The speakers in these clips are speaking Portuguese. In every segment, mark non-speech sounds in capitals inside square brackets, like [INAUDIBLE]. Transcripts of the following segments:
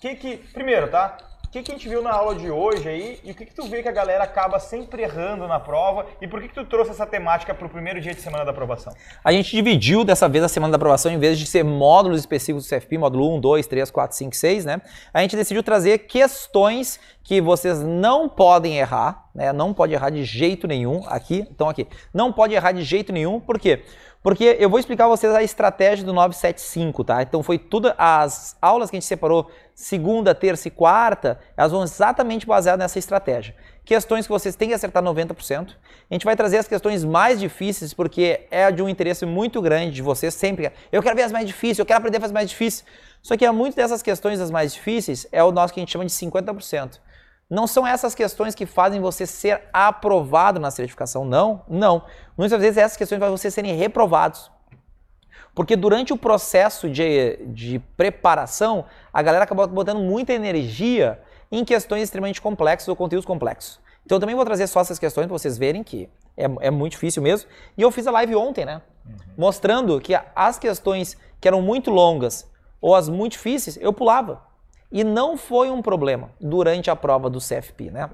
Que que, primeiro, tá? O que, que a gente viu na aula de hoje aí e o que, que tu vê que a galera acaba sempre errando na prova e por que, que tu trouxe essa temática para o primeiro dia de semana da aprovação? A gente dividiu dessa vez a semana da aprovação, em vez de ser módulos específicos do CFP, módulo 1, 2, 3, 4, 5, 6, né? A gente decidiu trazer questões que vocês não podem errar, né? Não pode errar de jeito nenhum aqui, então aqui. Não pode errar de jeito nenhum, por quê? Porque eu vou explicar a vocês a estratégia do 975, tá? Então foi tudo as aulas que a gente separou segunda, terça e quarta, elas vão exatamente baseadas nessa estratégia. Questões que vocês têm que acertar 90%. A gente vai trazer as questões mais difíceis porque é de um interesse muito grande de vocês sempre. Eu quero ver as mais difíceis, eu quero aprender a fazer mais difícil. Só que há muitas dessas questões as mais difíceis é o nosso que a gente chama de 50%. Não são essas questões que fazem você ser aprovado na certificação, não, não. Muitas vezes essas questões fazem você serem reprovados. Porque durante o processo de, de preparação, a galera acaba botando muita energia em questões extremamente complexas ou conteúdos complexos. Então eu também vou trazer só essas questões para vocês verem que é, é, muito difícil mesmo. E eu fiz a live ontem, né? Uhum. Mostrando que as questões que eram muito longas ou as muito difíceis, eu pulava. E não foi um problema durante a prova do CFP, né?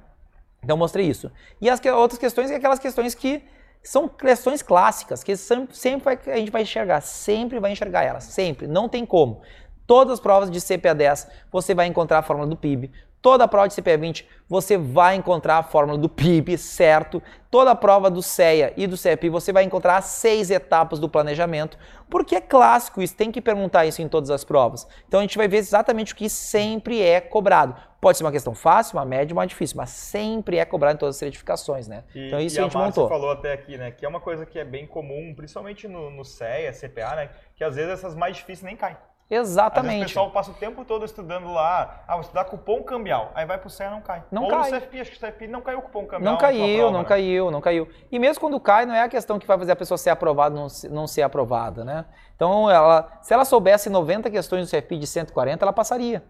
Então mostrei isso. E as que, outras questões, é aquelas questões que são questões clássicas, que sempre, sempre a gente vai enxergar, sempre vai enxergar elas, sempre, não tem como. Todas as provas de CPA 10 você vai encontrar a fórmula do PIB, Toda a prova de CPA 20 você vai encontrar a fórmula do PIB, certo? Toda a prova do CEA e do CEP você vai encontrar as seis etapas do planejamento, porque é clássico isso, tem que perguntar isso em todas as provas. Então a gente vai ver exatamente o que sempre é cobrado. Pode ser uma questão fácil, uma média, uma difícil, mas sempre é cobrado em todas as certificações, né? E, então isso a gente a montou. falou até aqui, né, que é uma coisa que é bem comum, principalmente no, no CEA, CPA, né, que às vezes essas mais difíceis nem caem. Exatamente. o pessoal passa o tempo todo estudando lá, ah, vou estudar cupom cambial. Aí vai pro CEA não cai. Não Ou cai. no CFP, acho que o CFP não caiu o cupom cambial. Não caiu, prova, não né? caiu, não caiu. E mesmo quando cai, não é a questão que vai fazer a pessoa ser aprovada ou não, não ser aprovada, né? Então, ela, se ela soubesse 90 questões do CFP de 140, ela passaria.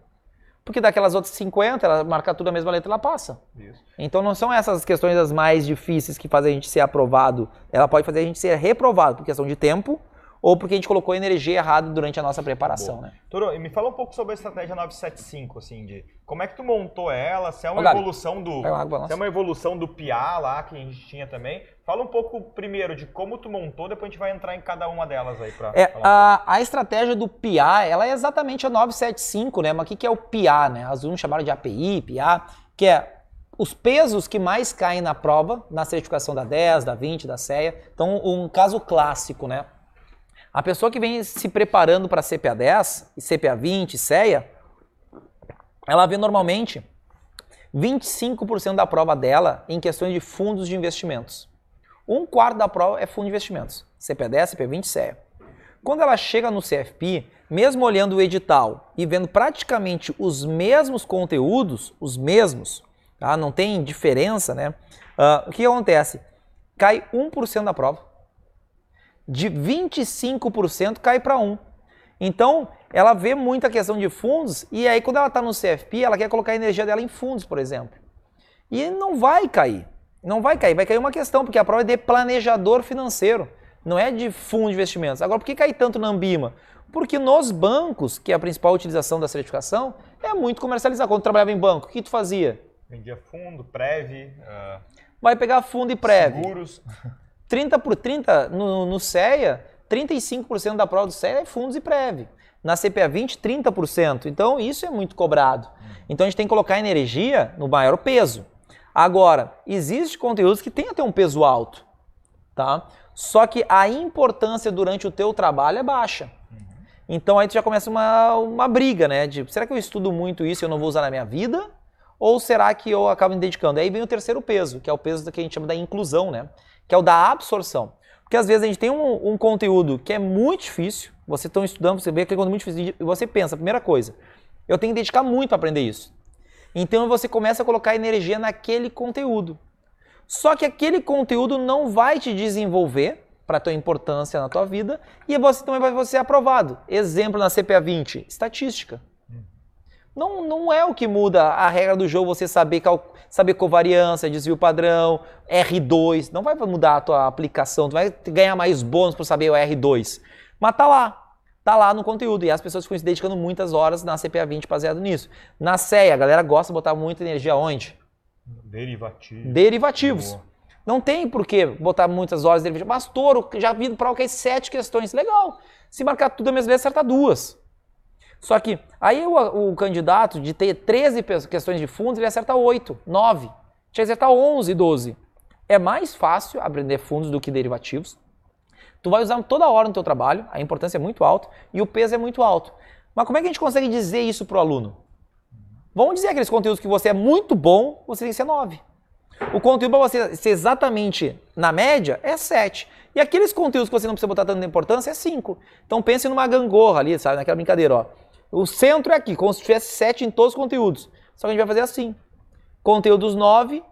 Porque daquelas outras 50, ela marca tudo a mesma letra, ela passa. Isso. Então não são essas questões as mais difíceis que fazem a gente ser aprovado. Ela pode fazer a gente ser reprovado por questão de tempo ou porque a gente colocou energia errada durante a nossa preparação, Boa. né? Toro, e me fala um pouco sobre a estratégia 975, assim, de como é que tu montou ela, se é uma Ô, evolução do água, se é uma evolução do PIA lá que a gente tinha também. Fala um pouco primeiro de como tu montou, depois a gente vai entrar em cada uma delas aí para é, a, a estratégia do PIA, ela é exatamente a 975, né? Mas o que, que é o PIA, né? As alunos chamaram de API, PIA, que é os pesos que mais caem na prova, na certificação da 10, da 20, da CEA. Então, um caso clássico, né? A pessoa que vem se preparando para CPA 10, CPA 20, CEA, ela vê normalmente 25% da prova dela em questões de fundos de investimentos. Um quarto da prova é fundo de investimentos, CPA 10, CPA 20, CEA. Quando ela chega no CFP, mesmo olhando o edital e vendo praticamente os mesmos conteúdos, os mesmos, tá? não tem diferença, né? Uh, o que acontece? Cai 1% da prova de 25% cai para 1%. Então, ela vê muita questão de fundos e aí quando ela está no CFP, ela quer colocar a energia dela em fundos, por exemplo. E não vai cair. Não vai cair. Vai cair uma questão, porque a prova é de planejador financeiro, não é de fundo de investimentos. Agora, por que cai tanto na Ambima? Porque nos bancos, que é a principal utilização da certificação, é muito comercializado. Quando trabalhava em banco, o que tu fazia? Vendia fundo, Prev. Uh... Vai pegar fundo e Prev. Seguros. [LAUGHS] 30 por 30 no, no CEA, 35% da prova do CEA é fundos e prévio. Na CPA 20, 30%. Então isso é muito cobrado. Então a gente tem que colocar energia no maior peso. Agora, existe conteúdos que tem até um peso alto, tá? Só que a importância durante o teu trabalho é baixa. Então aí tu já começa uma, uma briga, né? De será que eu estudo muito isso e eu não vou usar na minha vida? Ou será que eu acabo me dedicando? Aí vem o terceiro peso, que é o peso que a gente chama da inclusão, né? Que é o da absorção. Porque às vezes a gente tem um, um conteúdo que é muito difícil, você está estudando, você vê aquele conteúdo muito difícil, e você pensa, primeira coisa, eu tenho que dedicar muito para aprender isso. Então você começa a colocar energia naquele conteúdo. Só que aquele conteúdo não vai te desenvolver para a tua importância na tua vida e você também vai ser aprovado. Exemplo na CPA 20, estatística. Não, não é o que muda a regra do jogo você saber, saber covariância, desvio padrão, R2. Não vai mudar a tua aplicação, tu vai ganhar mais bônus por saber o R2. Mas tá lá. tá lá no conteúdo. E as pessoas ficam se dedicando muitas horas na CPA 20 baseado nisso. Na CEA, a galera gosta de botar muita energia onde? Derivativos. Derivativos. Boa. Não tem por que botar muitas horas de derivativos. Mas touro, já vi para o que sete questões. Legal. Se marcar tudo a mesma vez, acerta duas. Só que aí o, o, candidato de ter 13 questões de fundos, ele acerta 8, 9. Tinha que acertar 11, 12. É mais fácil aprender fundos do que derivativos. Tu vai usar toda hora no teu trabalho, a importância é muito alta e o peso é muito alto. Mas como é que a gente consegue dizer isso para o aluno? Vamos dizer aqueles conteúdos que você é muito bom, você tem que ser 9. O conteúdo para você ser exatamente na média é 7. E aqueles conteúdos que você não precisa botar tanta importância é 5. Então pense numa gangorra ali, sabe? Naquela brincadeira, ó. O centro é aqui, como se tivesse 7 em todos os conteúdos. Só que a gente vai fazer assim. Conteúdos 9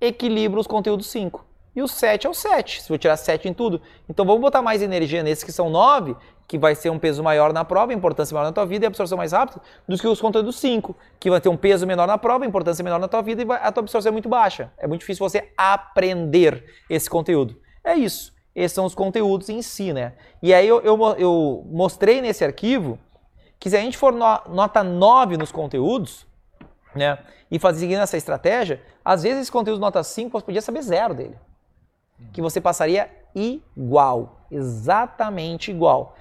equilibra os conteúdos 5. E o 7 é o 7, se eu tirar 7 em tudo. Então vamos botar mais energia nesses que são 9, que vai ser um peso maior na prova, importância maior na tua vida e absorção mais rápida, do que os conteúdos 5, que vai ter um peso menor na prova, importância menor na tua vida e a tua absorção é muito baixa. É muito difícil você aprender esse conteúdo. É isso. Esses são os conteúdos em si, né? E aí eu, eu, eu mostrei nesse arquivo que se a gente for no, nota 9 nos conteúdos, né, e fazer seguindo essa estratégia, às vezes esse conteúdo nota 5 você podia saber zero dele. Que você passaria igual, exatamente igual.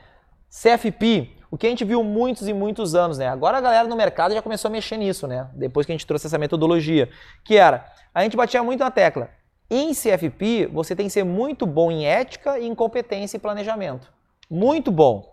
CFP, o que a gente viu muitos e muitos anos, né? Agora a galera no mercado já começou a mexer nisso, né? Depois que a gente trouxe essa metodologia, que era, a gente batia muito na tecla. Em CFP, você tem que ser muito bom em ética, em competência e planejamento. Muito bom.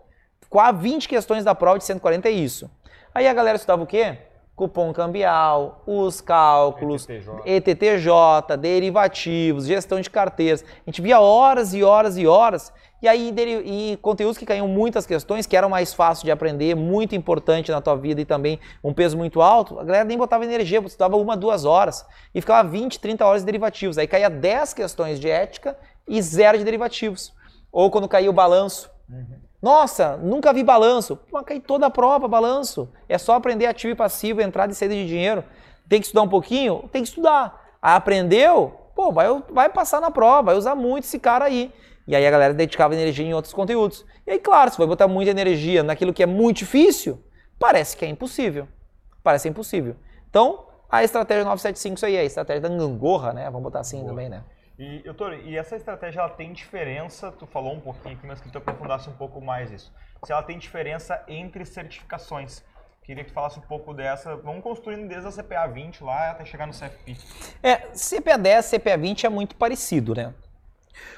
Quase 20 questões da prova de 140 é isso. Aí a galera estudava o quê? cupom cambial, os cálculos, ETTJ. ETTJ, derivativos, gestão de carteiras. A gente via horas e horas e horas. E aí, e conteúdos que caíam muitas questões, que eram mais fáceis de aprender, muito importante na tua vida e também um peso muito alto, a galera nem botava energia, estudava uma, duas horas e ficava 20, 30 horas de derivativos. Aí caía 10 questões de ética e zero de derivativos. Ou quando caía o balanço. Uhum. Nossa, nunca vi balanço. Mas cai toda a prova, balanço. É só aprender ativo e passivo, entrada e saída de dinheiro. Tem que estudar um pouquinho? Tem que estudar. aprendeu? Pô, vai, vai passar na prova, vai usar muito esse cara aí. E aí a galera dedicava energia em outros conteúdos. E aí, claro, se vai botar muita energia naquilo que é muito difícil, parece que é impossível. Parece impossível. Então, a estratégia 975 isso aí é a estratégia da gangorra, né? Vamos botar assim Boa. também, né? E, doutor, e essa estratégia ela tem diferença, tu falou um pouquinho aqui, mas que tu aprofundasse um pouco mais isso. Se ela tem diferença entre certificações. Queria que tu falasse um pouco dessa. Vamos construindo desde a CPA 20 lá até chegar no CFP. É, CPA 10, CPA 20 é muito parecido, né?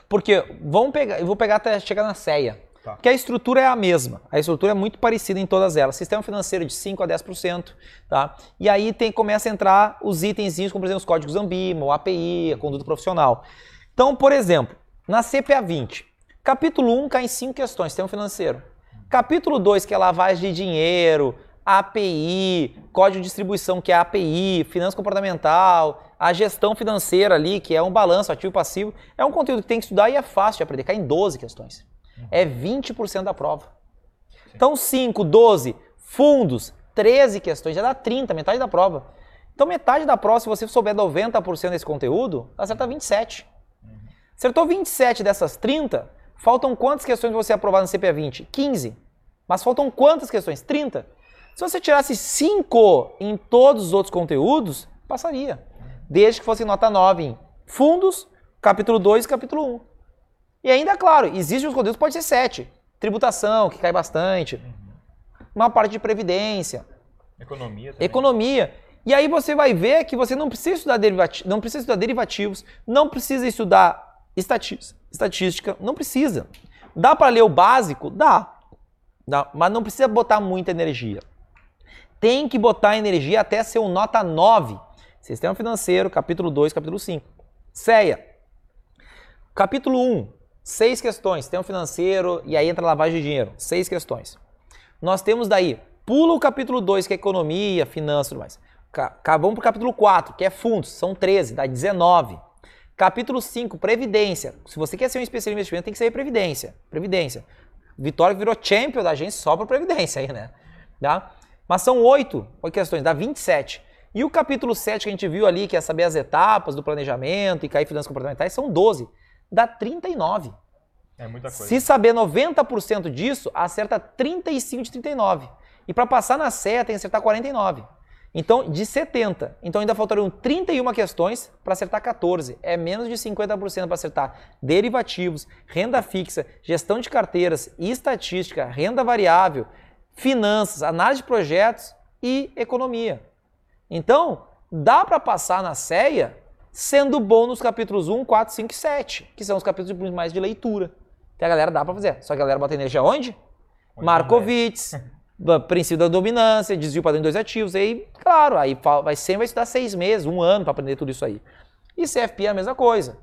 Porque vamos pegar, eu vou pegar até chegar na CEA. Tá. Que a estrutura é a mesma. A estrutura é muito parecida em todas elas. Sistema financeiro de 5 a 10%. Tá? E aí tem, começa a entrar os itens, como por exemplo os códigos Ambima, o API, a conduta profissional. Então, por exemplo, na CPA 20, capítulo 1 cai em 5 questões, sistema financeiro. Capítulo 2, que é lavagem de dinheiro, API, código de distribuição, que é API, finança comportamental, a gestão financeira ali, que é um balanço ativo e passivo, é um conteúdo que tem que estudar e é fácil de aprender, cai em 12 questões é 20% da prova. Então, 5, 12, fundos, 13 questões, já dá 30, metade da prova. Então, metade da prova, se você souber 90% desse conteúdo, acerta 27. Acertou 27 dessas 30, faltam quantas questões você aprovar no CPA 20? 15. Mas faltam quantas questões? 30. Se você tirasse 5 em todos os outros conteúdos, passaria. Desde que fosse nota 9 em fundos, capítulo 2 e capítulo 1. E ainda, claro, existem os conteúdos, pode ser sete. Tributação, que cai bastante. Uhum. Uma parte de previdência. Economia também. Economia. E aí você vai ver que você não precisa estudar, derivati não precisa estudar derivativos, não precisa estudar estatística, não precisa. Dá para ler o básico? Dá. Dá. Mas não precisa botar muita energia. Tem que botar energia até ser um nota 9. Sistema financeiro, capítulo 2, capítulo 5. CEA. Capítulo 1, Seis questões, sistema financeiro e aí entra lavagem de dinheiro. Seis questões. Nós temos daí, pula o capítulo 2, que é economia, finanças e tudo mais. Vamos para o capítulo 4, que é fundos, são 13, dá 19. Capítulo 5, previdência. Se você quer ser um especialista em investimento, tem que ser previdência. Previdência. Vitória virou champion da agência só para previdência aí, né? Tá? Mas são oito questões, dá 27. E o capítulo 7 que a gente viu ali, que é saber as etapas do planejamento e cair finanças comportamentais, são 12 dá 39. É muita coisa. Se saber 90% disso, acerta 35 de 39. E para passar na CEA tem que acertar 49. Então, de 70. Então ainda faltariam 31 questões para acertar 14. É menos de 50% para acertar derivativos, renda fixa, gestão de carteiras, estatística, renda variável, finanças, análise de projetos e economia. Então, dá para passar na CEA sendo bom nos capítulos 1, 4, 5 e 7, que são os capítulos mais de leitura. Que a galera dá para fazer. Só que a galera bota energia onde? Markowitz, [LAUGHS] princípio da dominância, desvio padrão de dois ativos. Aí, claro, aí vai sempre vai estudar seis meses, um ano para aprender tudo isso aí. E CFP é a mesma coisa.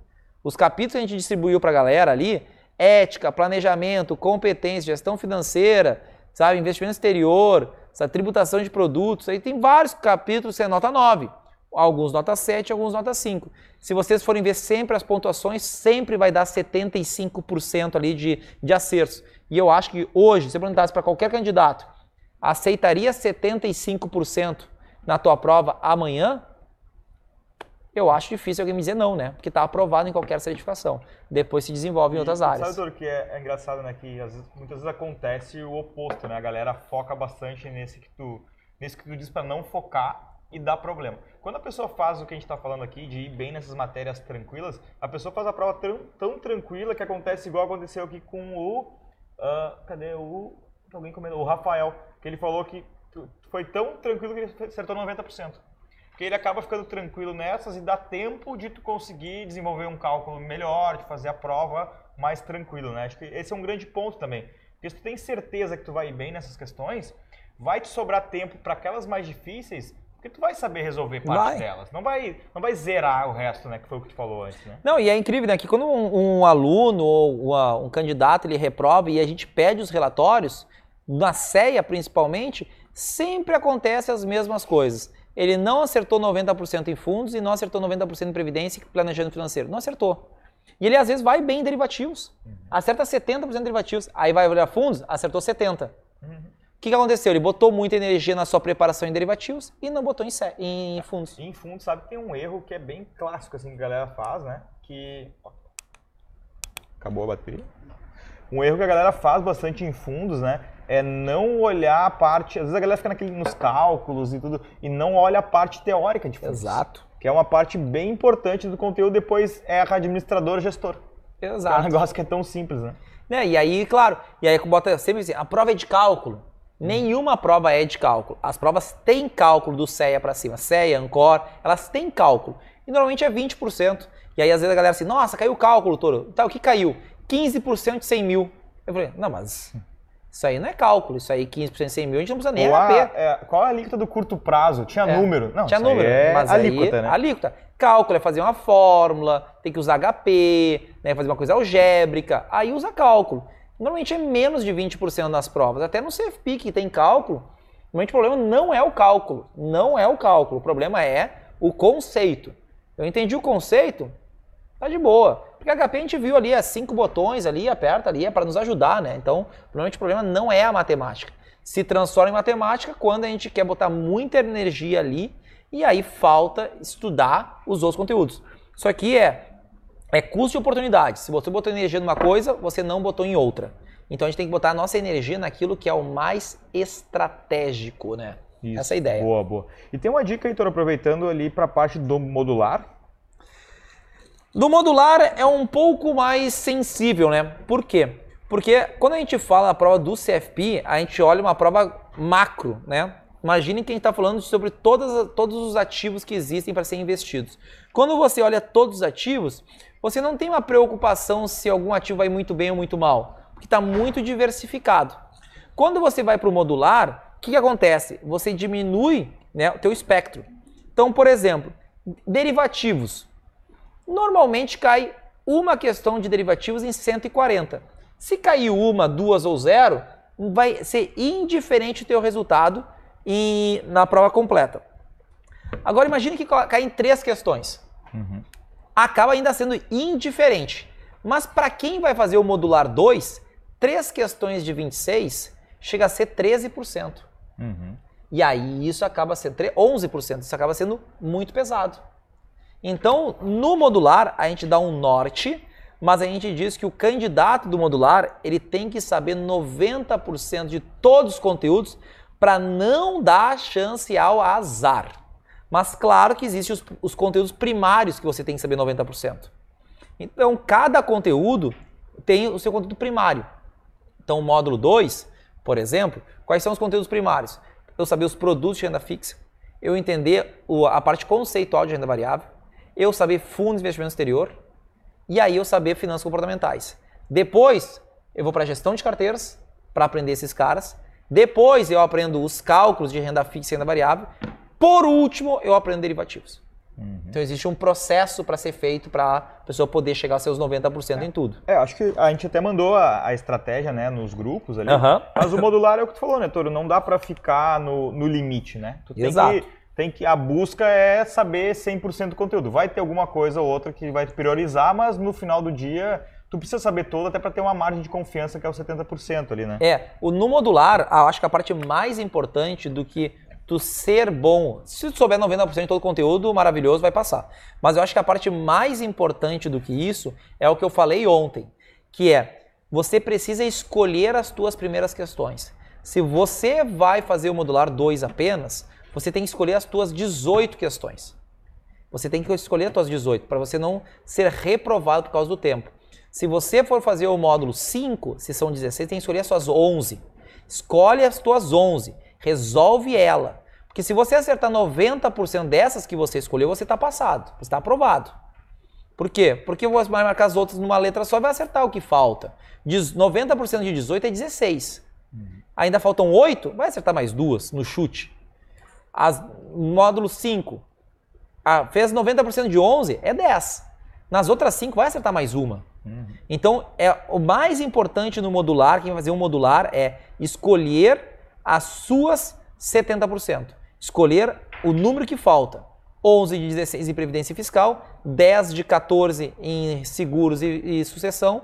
Os capítulos que a gente distribuiu para a galera ali, ética, planejamento, competência, gestão financeira, sabe, investimento exterior, essa tributação de produtos, aí tem vários capítulos que é nota 9. Alguns nota 7, alguns nota 5. Se vocês forem ver sempre as pontuações, sempre vai dar 75% ali de, de acertos. E eu acho que hoje, se perguntasse para qualquer candidato, aceitaria 75% na tua prova amanhã? Eu acho difícil alguém me dizer não, né? Porque está aprovado em qualquer certificação. Depois se desenvolve em e, outras áreas. Sabe, doutor, que é, é, engraçado, né? Que vezes, muitas vezes acontece o oposto, né? A galera foca bastante nesse que tu, nesse que tu diz para não focar e dá problema. Quando a pessoa faz o que a gente está falando aqui, de ir bem nessas matérias tranquilas, a pessoa faz a prova tão, tão tranquila que acontece igual aconteceu aqui com o... Uh, cadê o... Alguém comentou, o Rafael, que ele falou que foi tão tranquilo que ele acertou 90%. Porque ele acaba ficando tranquilo nessas e dá tempo de tu conseguir desenvolver um cálculo melhor, de fazer a prova mais tranquilo, né? Acho que esse é um grande ponto também. Porque se tu tem certeza que tu vai ir bem nessas questões, vai te sobrar tempo para aquelas mais difíceis, porque tu vai saber resolver parte vai. delas. Não vai, não vai zerar o resto, né? Que foi o que tu falou antes, né? Não, e é incrível, né? Que quando um, um aluno ou uma, um candidato ele reprova e a gente pede os relatórios, na CEA principalmente, sempre acontece as mesmas coisas. Ele não acertou 90% em fundos e não acertou 90% em previdência e planejamento financeiro. Não acertou. E ele às vezes vai bem em derivativos. Uhum. Acerta 70% em derivativos. Aí vai olhar fundos, acertou 70%. Uhum. O que, que, aconteceu? Ele botou muita energia na sua preparação em derivativos e não botou em, em fundos. Em fundos, sabe que tem um erro que é bem clássico, assim, que a galera faz, né? Que. Acabou a bateria? Um erro que a galera faz bastante em fundos, né? é não olhar a parte. Às vezes a galera fica naquele, nos cálculos e tudo, e não olha a parte teórica de fundos. Exato. Que é uma parte bem importante do conteúdo, depois é a administrador gestor. Exato. é um negócio que é tão simples, né? É, e aí, claro, e aí bota sempre assim, a prova é de cálculo. Nenhuma prova é de cálculo. As provas têm cálculo do CEA para cima. CEA, Ancor, elas têm cálculo. E normalmente é 20%. E aí às vezes a galera assim, nossa, caiu o cálculo, Toro. Tá, o que caiu? 15% de 100 mil. Eu falei, não, mas isso aí não é cálculo, isso aí 15% de 100 mil, a gente não precisa nem RP. é, qual é a alíquota do curto prazo? Tinha é, número. Não, tinha número, é mas alíquota, aí, né? Alíquota. Cálculo é fazer uma fórmula, tem que usar HP, né, fazer uma coisa algébrica, aí usa cálculo. Normalmente é menos de 20% nas provas, até no CFP que tem cálculo, normalmente o problema não é o cálculo, não é o cálculo, o problema é o conceito. Eu entendi o conceito, tá de boa. Porque HP a gente viu ali, é cinco botões ali, aperta ali, é para nos ajudar, né? Então, provavelmente o problema não é a matemática. Se transforma em matemática quando a gente quer botar muita energia ali e aí falta estudar os outros conteúdos. Isso aqui é, é custo de oportunidade. Se você botou energia numa coisa, você não botou em outra. Então a gente tem que botar a nossa energia naquilo que é o mais estratégico, né? Isso, Essa é a ideia. Boa, boa. E tem uma dica, Heitor, aproveitando ali para a parte do modular, do modular é um pouco mais sensível, né? Por quê? Porque quando a gente fala da prova do CFP, a gente olha uma prova macro, né? Imagine quem está falando sobre todas, todos os ativos que existem para serem investidos. Quando você olha todos os ativos, você não tem uma preocupação se algum ativo vai muito bem ou muito mal, porque está muito diversificado. Quando você vai para o modular, o que, que acontece? Você diminui né, o teu espectro. Então, por exemplo, derivativos normalmente cai uma questão de derivativos em 140. Se cair uma, duas ou zero, vai ser indiferente o teu resultado em, na prova completa. Agora imagine que cai em três questões. Uhum. Acaba ainda sendo indiferente. Mas para quem vai fazer o modular 2, três questões de 26 chega a ser 13%. Uhum. E aí isso acaba sendo 11%, isso acaba sendo muito pesado. Então, no modular, a gente dá um norte mas a gente diz que o candidato do modular, ele tem que saber 90% de todos os conteúdos para não dar chance ao azar. Mas claro que existem os, os, conteúdos primários que você tem que saber 90%. Então, cada conteúdo tem o seu conteúdo primário. Então, o módulo 2, por exemplo, quais são os conteúdos primários? Eu saber os produtos de renda fixa, eu entender a parte conceitual de renda variável, eu saber fundos de investimento exterior e aí eu saber finanças comportamentais. Depois, eu vou para a gestão de carteiras para aprender esses caras. Depois, eu aprendo os cálculos de renda fixa e renda variável. Por último, eu aprendo derivativos. Uhum. Então existe um processo para ser feito para a pessoa poder chegar aos seus 90% é. em tudo. É, acho que a gente até mandou a, a estratégia né, nos grupos ali. Uhum. Mas o modular é o que tu falou, né, Toro? Não dá para ficar no, no limite, né? Tu Exato. Que, tem que, a busca é saber 100% do conteúdo. Vai ter alguma coisa ou outra que vai te priorizar, mas no final do dia tu precisa saber todo até para ter uma margem de confiança que é o 70% ali, né? É, o no modular, acho que a parte mais importante do que tu ser bom. Se tu souber 90% de todo o conteúdo, maravilhoso, vai passar. Mas eu acho que a parte mais importante do que isso é o que eu falei ontem, que é você precisa escolher as tuas primeiras questões. Se você vai fazer o modular 2 apenas, você tem que escolher as tuas 18 questões. Você tem que escolher as tuas 18 para você não ser reprovado por causa do tempo. Se você for fazer o módulo 5, se são 16, tem que escolher as suas 11. Escolhe as tuas 11, resolve ela. Porque se você acertar 90% dessas que você escolheu, você está passado, você está aprovado. Por quê? Porque você vai marcar as outras numa letra só e vai acertar o que falta. 90% de 18 é 16. Uhum. Ainda faltam 8, vai acertar mais duas no chute. As, módulo 5, ah, fez 90% de 11, é 10. Nas outras 5, vai acertar mais uma. Uhum. Então, é o mais importante no modular, quem vai fazer um modular, é escolher as suas 70% escolher o número que falta. 11 de 16 em previdência fiscal, 10 de 14 em seguros e, e sucessão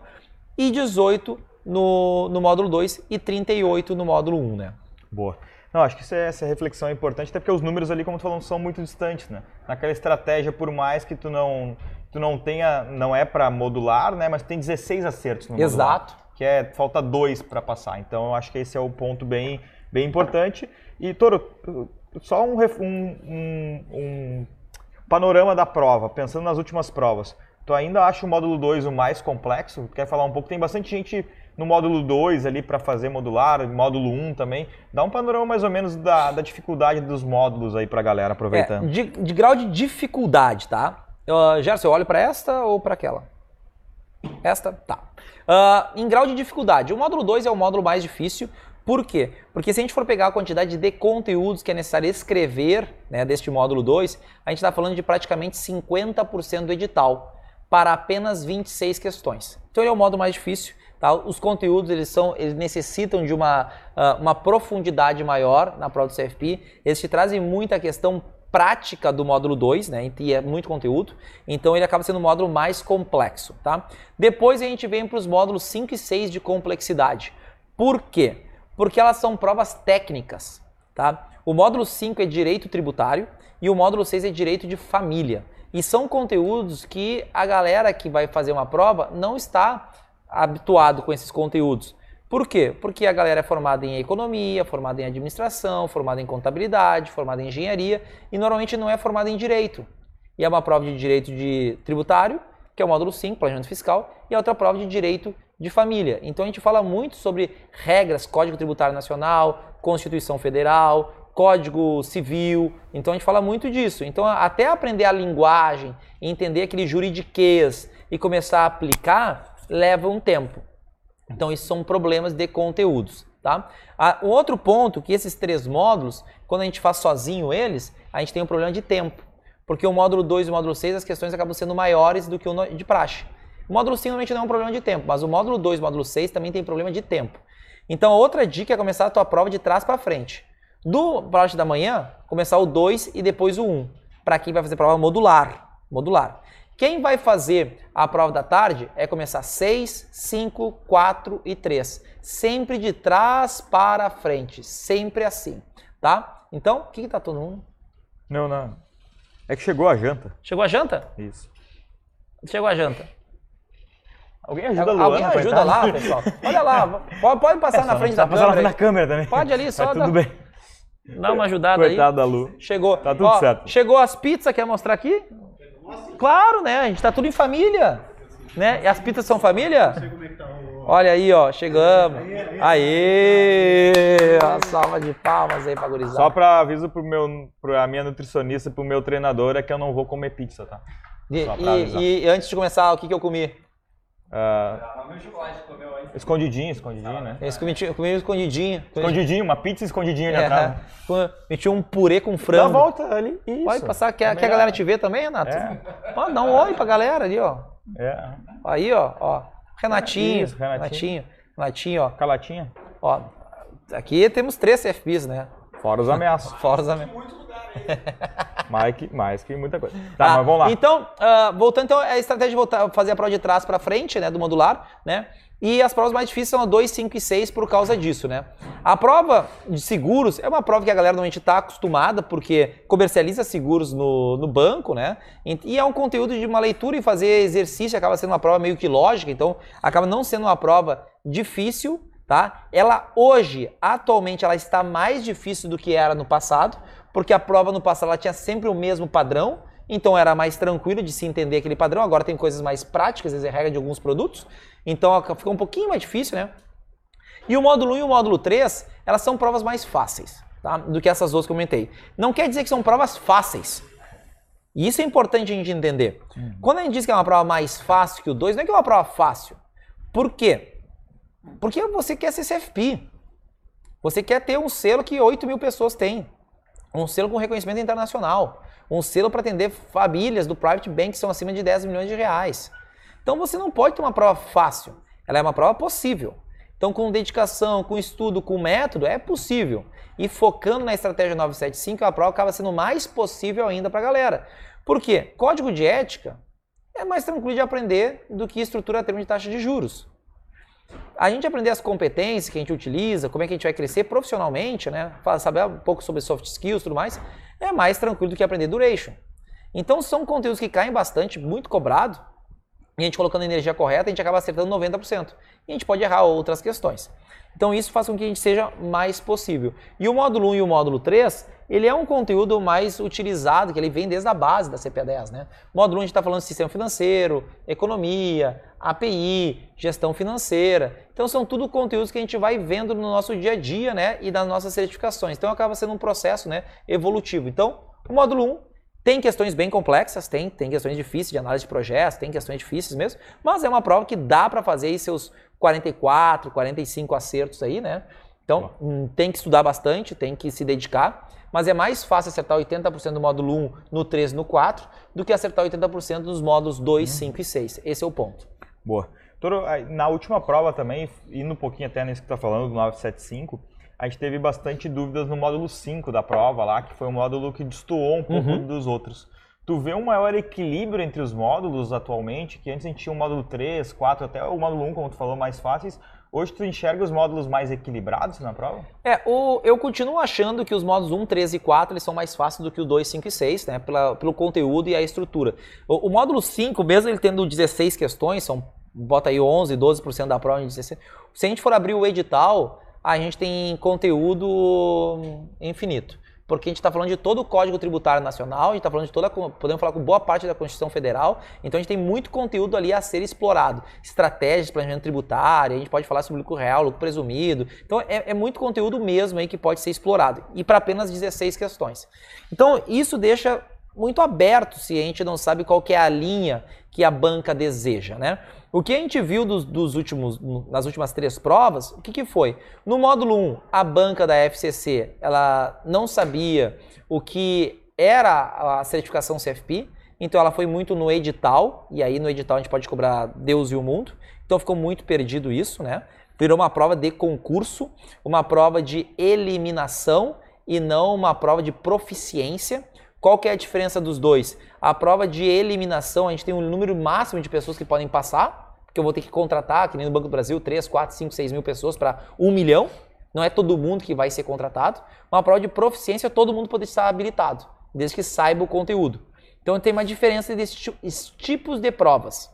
e 18 no, no módulo 2 e 38 no módulo 1, né? Boa. Não, acho que essa, essa reflexão é importante, até porque os números ali, como tu falou, são muito distantes, né? Naquela estratégia, por mais que tu não, tu não tenha, não é para modular, né? Mas tem 16 acertos no Exato. modular. Exato. Que é, falta dois para passar. Então, eu acho que esse é o ponto bem, bem importante. E, Toro, só um, um, um, panorama da prova, pensando nas últimas provas. Tu ainda acha o módulo 2 o mais complexo? Quer falar um pouco? Tem bastante gente no módulo 2 ali para fazer modular, módulo 1 um também. Dá um panorama mais ou menos da, da dificuldade dos módulos aí para a galera aproveitando. É, de, de, grau de dificuldade, tá? Uh, Gerson, eu olho para esta ou para aquela? Esta? Tá. Uh, em grau de dificuldade, o módulo 2 é o módulo mais difícil, por quê? Porque se a gente for pegar a quantidade de conteúdos que é necessário escrever né, deste módulo 2, a gente está falando de praticamente 50% do edital para apenas 26 questões. Então ele é o módulo mais difícil. Tá? Os conteúdos eles, são, eles necessitam de uma, uh, uma profundidade maior na prova do CFP. Eles te trazem muita questão prática do módulo 2, né? E é muito conteúdo. Então ele acaba sendo o módulo mais complexo, tá? Depois a gente vem para os módulos 5 e 6 de complexidade. Por quê? Porque elas são provas técnicas. Tá? O módulo 5 é direito tributário e o módulo 6 é direito de família. E são conteúdos que a galera que vai fazer uma prova não está habituado com esses conteúdos. Por quê? Porque a galera é formada em economia, formada em administração, formada em contabilidade, formada em engenharia e normalmente não é formada em direito. E é uma prova de direito de tributário, que é o módulo 5, planejamento fiscal, e a outra prova de direito de família. Então a gente fala muito sobre regras, Código Tributário Nacional, Constituição Federal, Código Civil. Então a gente fala muito disso. Então até aprender a linguagem, entender aquele juridiquês e começar a aplicar leva um tempo. Então isso são problemas de conteúdos, tá? Um outro ponto que esses três módulos, quando a gente faz sozinho eles, a gente tem um problema de tempo. Porque o módulo 2 e o módulo 6 as questões acabam sendo maiores do que o de praxe. O módulo 5 normalmente não é um problema de tempo, mas o módulo 2 e o módulo 6 também tem problema de tempo. Então, a outra dica é começar a tua prova de trás para frente. Do parte da manhã, começar o 2 e depois o 1, um, para quem vai fazer prova modular. modular. Quem vai fazer a prova da tarde é começar 6, 5, 4 e 3. Sempre de trás para frente, sempre assim, tá? Então, o que, que tá todo mundo? Não, não. É que chegou a janta. Chegou a janta? Isso. Chegou a janta. Alguém ajuda a Luana, Alguém ajuda lá, pessoal. Olha lá, pode, pode passar é, na frente da câmera. na câmera também. Pode ali, [LAUGHS] só. Tá tudo bem. Dá uma ajudada Coitado aí. da Lu. Chegou. Tá tudo Ó, certo. Chegou as pizzas, quer mostrar aqui? Claro, né? A gente tá tudo em família. Né? E as pizzas são família? Olha aí, ó, chegamos. Aê! Uma salva de palmas aí pra gurizada. Só pra aviso pro meu, pra minha nutricionista, pro meu treinador, é que eu não vou comer pizza, tá? E, e, e antes de começar, o que, que eu comi? Uh, escondidinho, escondidinho, né? Esse comi, comi escondidinho. Escondidinho, uma pizza escondidinha ali é, atrás. [LAUGHS] Meti um purê com frango. Dá a volta ali. Isso. Pode passar. Quer, quer a galera te ver também, Renato? É. Dá um oi pra galera ali, ó. É. Aí, ó. ó. Renatinho, Isso, Renatinho. Renatinho. Renatinho, ó. Calatinha. Ó. Aqui temos três CFPs, né? Fora os ameaços. Fora os ameaços. [LAUGHS] mais, que, mais que muita coisa. Tá, ah, mas vamos lá. Então, uh, voltando então, é a estratégia de voltar, fazer a prova de trás para frente, né, do modular, né? E as provas mais difíceis são a 2, 5 e 6 por causa disso, né? A prova de seguros é uma prova que a galera normalmente está acostumada, porque comercializa seguros no, no banco, né? E é um conteúdo de uma leitura e fazer exercício, acaba sendo uma prova meio que lógica, então acaba não sendo uma prova difícil, tá? Ela hoje, atualmente, ela está mais difícil do que era no passado, porque a prova no passado ela tinha sempre o mesmo padrão, então era mais tranquilo de se entender aquele padrão. Agora tem coisas mais práticas, às vezes é regra de alguns produtos, então fica um pouquinho mais difícil, né? E o módulo 1 e o módulo 3, elas são provas mais fáceis, tá? Do que essas duas que eu comentei. Não quer dizer que são provas fáceis. E isso é importante a gente entender. Uhum. Quando a gente diz que é uma prova mais fácil que o 2, não é que é uma prova fácil. Por quê? Porque você quer ser CFP. Você quer ter um selo que 8 mil pessoas têm um selo com reconhecimento internacional, um selo para atender famílias do private bank que são acima de 10 milhões de reais. Então você não pode ter uma prova fácil, ela é uma prova possível. Então com dedicação, com estudo, com método, é possível. E focando na estratégia 975, a prova acaba sendo mais possível ainda para a galera. Por quê? Código de ética é mais tranquilo de aprender do que estrutura termo de taxa de juros a gente aprender as competências que a gente utiliza, como é que a gente vai crescer profissionalmente, né? Saber um pouco sobre soft skills e tudo mais, é mais tranquilo do que aprender duration. Então são conteúdos que caem bastante, muito cobrado, a gente colocando a energia correta, a gente acaba acertando 90%. E a gente pode errar outras questões. Então isso faz com que a gente seja mais possível. E o módulo 1 e o módulo 3, ele é um conteúdo mais utilizado, que ele vem desde a base da CP10, né? Módulo 1 a gente está falando de sistema financeiro, economia, API, gestão financeira. Então são tudo conteúdos que a gente vai vendo no nosso dia a dia, né? E das nossas certificações. Então acaba sendo um processo, né? Evolutivo. Então, o módulo 1 tem questões bem complexas, tem, tem questões difíceis de análise de projetos, tem questões difíceis mesmo, mas é uma prova que dá para fazer aí seus 44, 45 acertos aí, né? Então, hum, tem que estudar bastante, tem que se dedicar, mas é mais fácil acertar 80% do módulo 1 no 3 no 4 do que acertar 80% nos módulos 2, 5 uhum. e 6. Esse é o ponto. Boa. Toro, na última prova também, indo um pouquinho até nisso que está falando, do 975, a gente teve bastante dúvidas no módulo 5 da prova lá, que foi um módulo que destoou um pouco uhum. dos outros. Tu vê um maior equilíbrio entre os módulos atualmente, que antes a gente tinha o módulo 3, 4, até o módulo 1, como tu falou, mais fáceis. Hoje tu enxerga os módulos mais equilibrados na prova? É, o, eu continuo achando que os módulos 1, 3 e 4 eles são mais fáceis do que o 2, 5 e 6, né? Pela, pelo conteúdo e a estrutura. O, o módulo 5, mesmo ele tendo 16 questões, são, bota aí 11, 12% da prova em 16. Se a gente for abrir o edital, a gente tem conteúdo infinito. Porque a gente está falando de todo o Código Tributário Nacional, a gente está falando de toda, podemos falar com boa parte da Constituição Federal, então a gente tem muito conteúdo ali a ser explorado. Estratégias de planejamento tributário, a gente pode falar sobre lucro real, lucro presumido. Então é, é muito conteúdo mesmo aí que pode ser explorado. E para apenas 16 questões. Então isso deixa muito aberto se a gente não sabe qual é a linha que a banca deseja, né? O que a gente viu dos, dos últimos, nas últimas três provas, o que, que foi? No módulo 1, a banca da FCC ela não sabia o que era a certificação CFP, então ela foi muito no edital, e aí no edital a gente pode cobrar Deus e o mundo, então ficou muito perdido isso, né? Virou uma prova de concurso, uma prova de eliminação e não uma prova de proficiência. Qual que é a diferença dos dois? A prova de eliminação, a gente tem um número máximo de pessoas que podem passar, porque eu vou ter que contratar, que nem no Banco do Brasil, 3, 4, 5, 6 mil pessoas para 1 milhão. Não é todo mundo que vai ser contratado. Uma prova de proficiência, todo mundo pode estar habilitado, desde que saiba o conteúdo. Então tem uma diferença desses tipos de provas.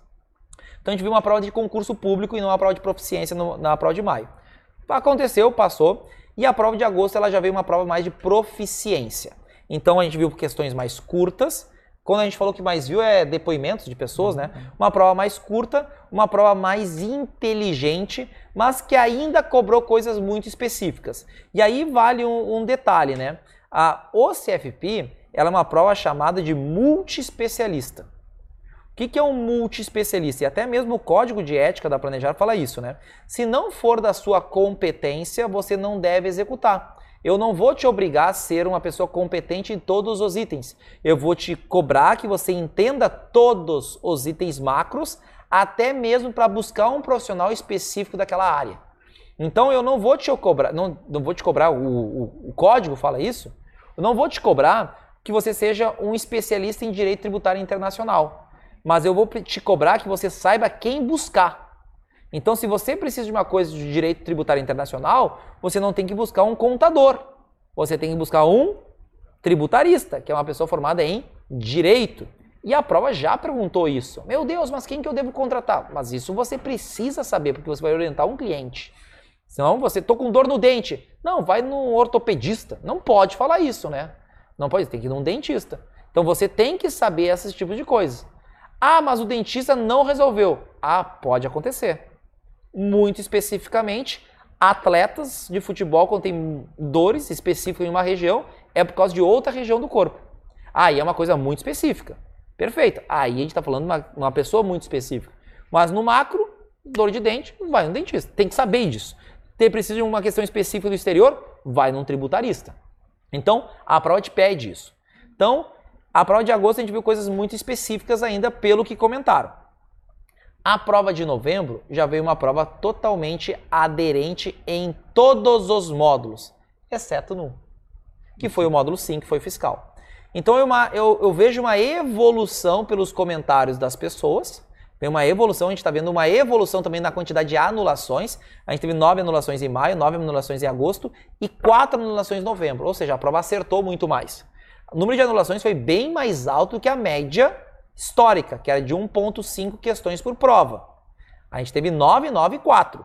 Então a gente viu uma prova de concurso público e não uma prova de proficiência na prova de maio. Aconteceu, passou. E a prova de agosto ela já veio uma prova mais de proficiência. Então a gente viu questões mais curtas. Quando a gente falou que mais viu é depoimentos de pessoas, né? Uma prova mais curta, uma prova mais inteligente, mas que ainda cobrou coisas muito específicas. E aí vale um, um detalhe, né? A OCFP ela é uma prova chamada de multiespecialista. O que, que é um multiespecialista? E até mesmo o código de ética da Planejar fala isso, né? Se não for da sua competência, você não deve executar. Eu não vou te obrigar a ser uma pessoa competente em todos os itens. Eu vou te cobrar que você entenda todos os itens macros, até mesmo para buscar um profissional específico daquela área. Então eu não vou te cobrar, não, não vou te cobrar, o, o, o código fala isso, eu não vou te cobrar que você seja um especialista em direito tributário internacional mas eu vou te cobrar que você saiba quem buscar. Então, se você precisa de uma coisa de direito tributário internacional, você não tem que buscar um contador. Você tem que buscar um tributarista, que é uma pessoa formada em direito. E a prova já perguntou isso. Meu Deus, mas quem que eu devo contratar? Mas isso você precisa saber, porque você vai orientar um cliente. Senão você, tô com dor no dente. Não, vai no ortopedista. Não pode falar isso, né? Não pode, tem que ir num dentista. Então você tem que saber esses tipos de coisas. Ah, mas o dentista não resolveu. Ah, pode acontecer. Muito especificamente, atletas de futebol, quando tem dores específicas em uma região, é por causa de outra região do corpo. Aí é uma coisa muito específica. Perfeito. Aí a gente está falando de uma, uma pessoa muito específica. Mas no macro, dor de dente, vai no dentista. Tem que saber disso. Ter precisa de uma questão específica do exterior, vai num tributarista. Então, a prova te pede isso. Então, a prova de agosto a gente viu coisas muito específicas ainda pelo que comentaram. A prova de novembro já veio uma prova totalmente aderente em todos os módulos, exceto no que foi o módulo 5, que foi fiscal. Então eu, eu, eu vejo uma evolução pelos comentários das pessoas, tem uma evolução, a gente está vendo uma evolução também na quantidade de anulações. A gente teve nove anulações em maio, nove anulações em agosto e quatro anulações em novembro. Ou seja, a prova acertou muito mais o número de anulações foi bem mais alto que a média histórica, que era de 1,5 questões por prova. A gente teve 994.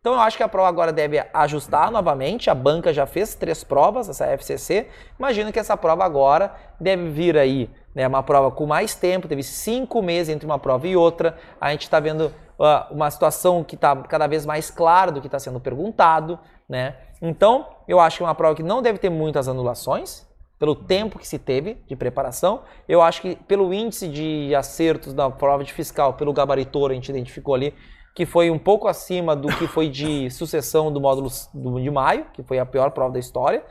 Então eu acho que a prova agora deve ajustar novamente. A banca já fez três provas, essa FCC. Imagino que essa prova agora deve vir aí, né, uma prova com mais tempo. Teve cinco meses entre uma prova e outra. A gente está vendo uh, uma situação que está cada vez mais clara do que está sendo perguntado, né? Então eu acho que é uma prova que não deve ter muitas anulações pelo tempo que se teve de preparação. Eu acho que pelo índice de acertos da prova de fiscal, pelo gabaritor, a gente identificou ali que foi um pouco acima do que foi de [LAUGHS] sucessão do módulo de maio, que foi a pior prova da história.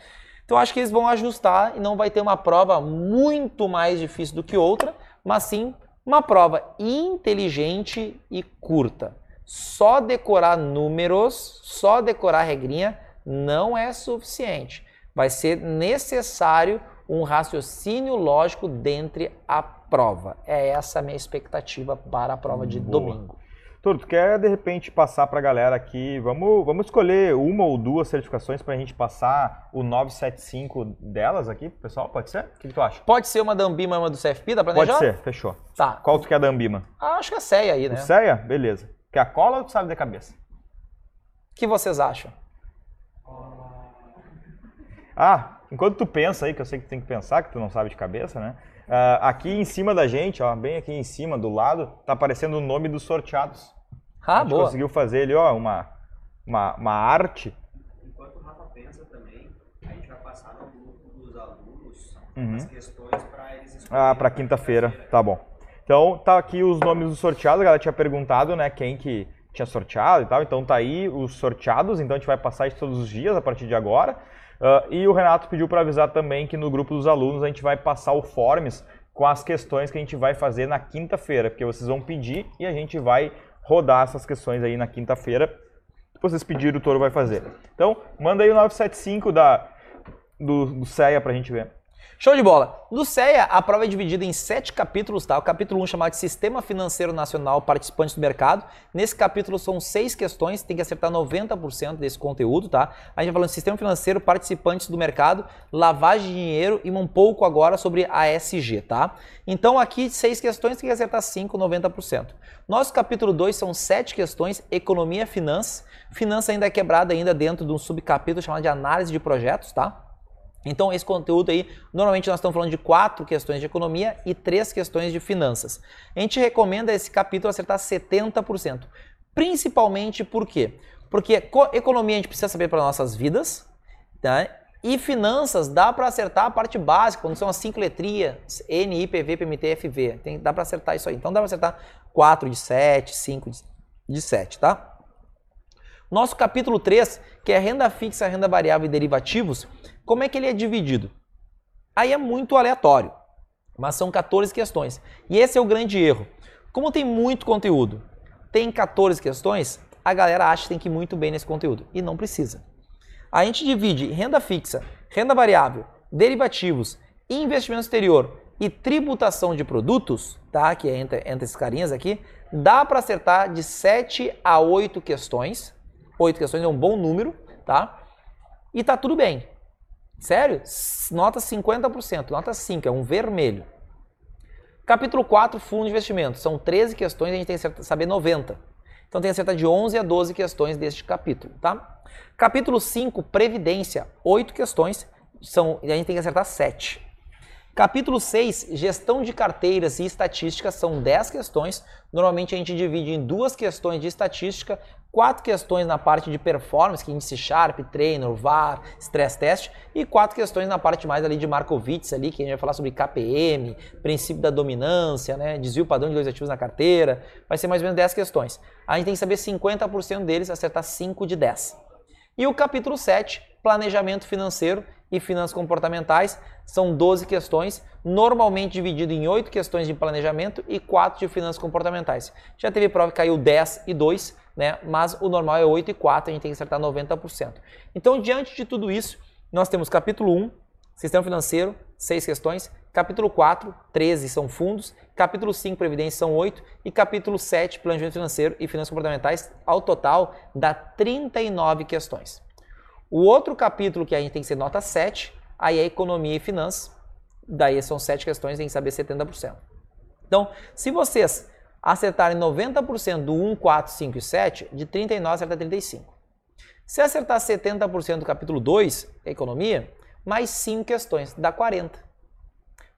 Então acho que eles vão ajustar e não vai ter uma prova muito mais difícil do que outra, mas sim uma prova inteligente e curta. Só decorar números, só decorar regrinha não é suficiente vai ser necessário um raciocínio lógico dentre a prova. É essa a minha expectativa para a prova de Boa. domingo. Tudo, tu quer de repente passar para a galera aqui, vamos, vamos escolher uma ou duas certificações para a gente passar o 975 delas aqui, pessoal, pode ser? O que, que, tu acha? Pode ser uma da Ambima e uma do CFP, dá para Pode ser, fechou. Tá. Qual tu quer da Ambima? Ah, acho que é a CEA aí, né? O CEA? Beleza. Quer a cola ou tu sabe de cabeça? O que vocês acham? Ah, enquanto tu pensa aí, que eu sei que tu tem que pensar, que tu não sabe de cabeça, né? Uh, aqui em cima da gente, ó, bem aqui em cima, do lado, tá aparecendo o nome dos sorteados. Ah, a gente boa. conseguiu fazer ali, ó, uma, uma, uma arte. Enquanto o Rafa pensa também, a gente vai passar no grupo dos alunos uhum. as questões para eles Ah, para quinta-feira, tá bom. Então, tá aqui os nomes dos sorteados, a galera tinha perguntado, né, quem que tinha sorteado e tal, então tá aí os sorteados, então a gente vai passar isso todos os dias a partir de agora. Uh, e o Renato pediu para avisar também que no grupo dos alunos a gente vai passar o forms com as questões que a gente vai fazer na quinta-feira, porque vocês vão pedir e a gente vai rodar essas questões aí na quinta-feira. Vocês pedirem, o Toro vai fazer. Então, manda aí o 975 da, do, do CEA para a gente ver. Show de bola! No CEA, a prova é dividida em sete capítulos, tá? O capítulo 1 um chamado de Sistema Financeiro Nacional Participantes do Mercado. Nesse capítulo são seis questões, tem que acertar 90% desse conteúdo, tá? A gente vai falando de Sistema Financeiro, Participantes do Mercado, Lavagem de Dinheiro e um pouco agora sobre ASG, tá? Então aqui, seis questões, tem que acertar 5, 90%. Nosso capítulo 2 são sete questões, Economia e Finanças. Finança ainda é quebrada ainda dentro de um subcapítulo chamado de Análise de Projetos, tá? Então, esse conteúdo aí, normalmente nós estamos falando de quatro questões de economia e três questões de finanças. A gente recomenda esse capítulo acertar 70%. Principalmente por quê? Porque economia a gente precisa saber para nossas vidas, tá? E finanças dá para acertar a parte básica, quando são as cinco letrinhas, N, I, PV, PMT, FV. Tem, dá para acertar isso aí. Então dá para acertar 4 de 7, 5 de 7, tá? Nosso capítulo 3, que é renda fixa, renda variável e derivativos, como é que ele é dividido? Aí é muito aleatório, mas são 14 questões. E esse é o grande erro. Como tem muito conteúdo, tem 14 questões, a galera acha que tem que ir muito bem nesse conteúdo. E não precisa. A gente divide renda fixa, renda variável, derivativos, investimento exterior e tributação de produtos, tá? Que é entre, entre esses carinhas aqui, dá para acertar de 7 a 8 questões. 8 questões é um bom número, tá? E tá tudo bem. Sério? Nota 50%, nota 5, é um vermelho. Capítulo 4, fundo de investimento. São 13 questões, a gente tem que saber 90. Então tem acertar de 11 a 12 questões deste capítulo, tá? Capítulo 5, previdência. 8 questões, são, a gente tem que acertar 7. Capítulo 6, gestão de carteiras e estatística, são 10 questões. Normalmente a gente divide em duas questões de estatística, quatro questões na parte de performance, que é índice Sharp, Trainer, VAR, Stress Test, e quatro questões na parte mais ali de Markowitz, ali, que a gente vai falar sobre KPM, princípio da dominância, né, desvio padrão de dois ativos na carteira. Vai ser mais ou menos 10 questões. A gente tem que saber 50% deles, acertar 5 de 10. E o capítulo 7, planejamento financeiro, e finanças comportamentais. São 12 questões, normalmente dividido em 8 questões de planejamento e 4 de finanças comportamentais. Já teve prova que caiu 10 e 2, né? mas o normal é 8 e 4, a gente tem que acertar 90%. Então, diante de tudo isso, nós temos capítulo 1, sistema financeiro, 6 questões, capítulo 4, 13 são fundos, capítulo 5, previdência são 8 e capítulo 7, planejamento financeiro e finanças comportamentais, ao total dá 39 questões. O outro capítulo que a gente tem que ser nota 7, aí é economia e finanças. Daí são 7 questões, tem que saber 70%. Então, se vocês acertarem 90% do 1, 4, 5 e 7, de 39 acerta 35. Se acertar 70% do capítulo 2, economia, mais 5 questões, dá 40.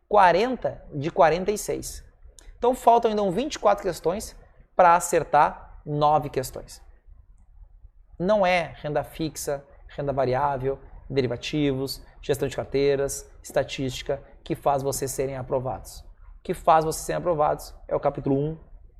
40 de 46. Então faltam ainda 24 questões para acertar 9 questões. Não é renda fixa, renda variável, derivativos, gestão de carteiras, estatística, que faz vocês serem aprovados. O que faz vocês serem aprovados é o capítulo 1,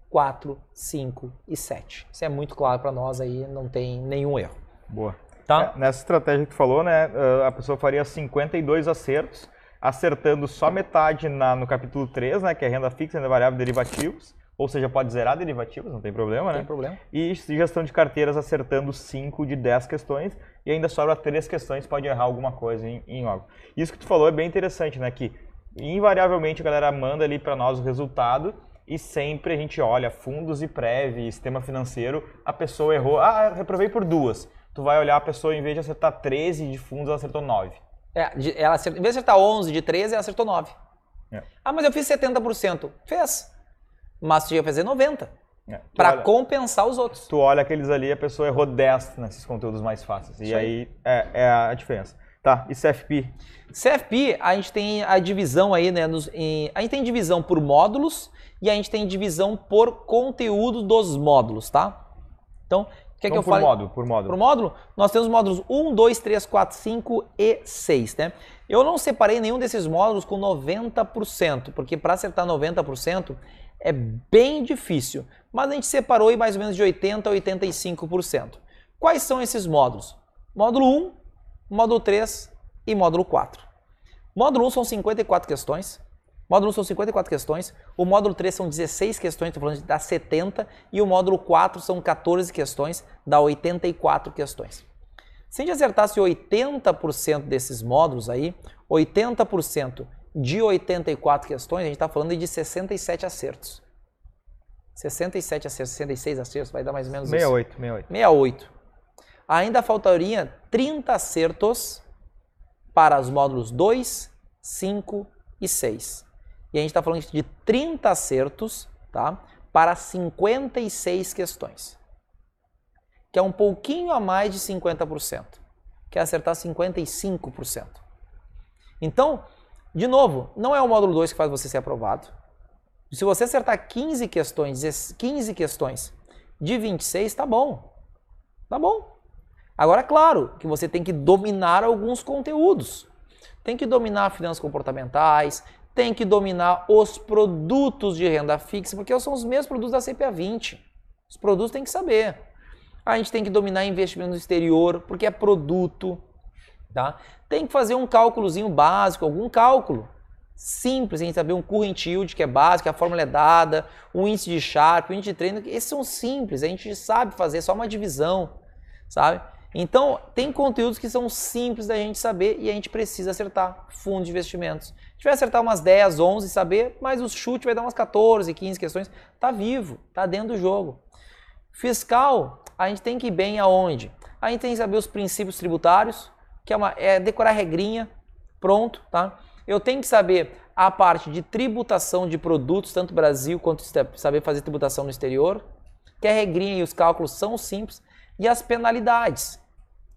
4, 5 e 7. Isso é muito claro para nós aí, não tem nenhum erro. Boa. Tá? É, nessa estratégia que tu falou, né, a pessoa faria 52 acertos, acertando só metade na, no capítulo 3, né, que é renda fixa, renda variável, derivativos, ou seja, pode zerar derivativos, não tem problema, né? Tem problema. E gestão de carteiras acertando 5 de 10 questões e ainda sobra 3 questões, pode errar alguma coisa em, em algo. Isso que tu falou é bem interessante, né? Que invariavelmente a galera manda ali para nós o resultado e sempre a gente olha fundos e prév, sistema financeiro, a pessoa errou, ah, reprovei por duas. Tu vai olhar a pessoa, em vez de acertar 13 de fundos, ela acertou 9. É, ela acertou, em vez de acertar 11 de 13, ela acertou 9. É. Ah, mas eu fiz 70%. Fez mas tu ia fazer 90. É, para compensar os outros. Tu olha aqueles ali, a pessoa errou 10 nesses conteúdos mais fáceis. Isso e aí, é, é, a diferença. Tá, e CFP? CFP, a gente tem a divisão aí, né? Nos, em, a gente tem divisão por módulos e a gente tem divisão por conteúdo dos módulos, tá? Então, o que, é que eu por falo? módulo, por módulo. Por módulo, nós temos módulos 1, 2, 3, 4, 5 e 6, né? Eu não separei nenhum desses módulos com 90%, porque para acertar 90%, é bem difícil, mas a gente separou em mais ou menos de 80% a 85%. Quais são esses módulos? Módulo 1, módulo 3 e módulo 4. Módulo 1 são 54 questões, módulo 1 são 54 questões, o módulo 3 são 16 questões, estou falando de dá 70, e o módulo 4 são 14 questões, dá 84 questões. Se a gente acertasse 80% desses módulos aí, 80% de 84 questões, a gente está falando de 67 acertos. 67 acertos, 66 acertos, vai dar mais ou menos 68, isso. 68. 68. Ainda faltaria 30 acertos para os módulos 2, 5 e 6. E a gente está falando de 30 acertos tá, para 56 questões. Que é um pouquinho a mais de 50%. Que é acertar 55%. Então, de novo, não é o módulo 2 que faz você ser aprovado. Se você acertar 15 questões, 15 questões de 26, tá bom. Tá bom. Agora, claro que você tem que dominar alguns conteúdos. Tem que dominar finanças comportamentais, tem que dominar os produtos de renda fixa, porque são os mesmos produtos da CPA 20. Os produtos tem que saber. A gente tem que dominar investimento no exterior, porque é produto. Tá? Tem que fazer um cálculozinho básico, algum cálculo simples, a gente saber um current yield que é básico, a fórmula é dada, o índice de Sharpe, o índice de treino, esses são simples, a gente sabe fazer, é só uma divisão, sabe? Então, tem conteúdos que são simples da gente saber e a gente precisa acertar fundos de investimentos. A gente vai acertar umas 10, 11 saber, mas o chute vai dar umas 14, 15 questões. Tá vivo, tá dentro do jogo. Fiscal, a gente tem que ir bem aonde? A gente tem que saber os princípios tributários, que é, uma, é decorar regrinha, pronto, tá? Eu tenho que saber a parte de tributação de produtos, tanto Brasil quanto saber fazer tributação no exterior, que a regrinha e os cálculos são simples, e as penalidades.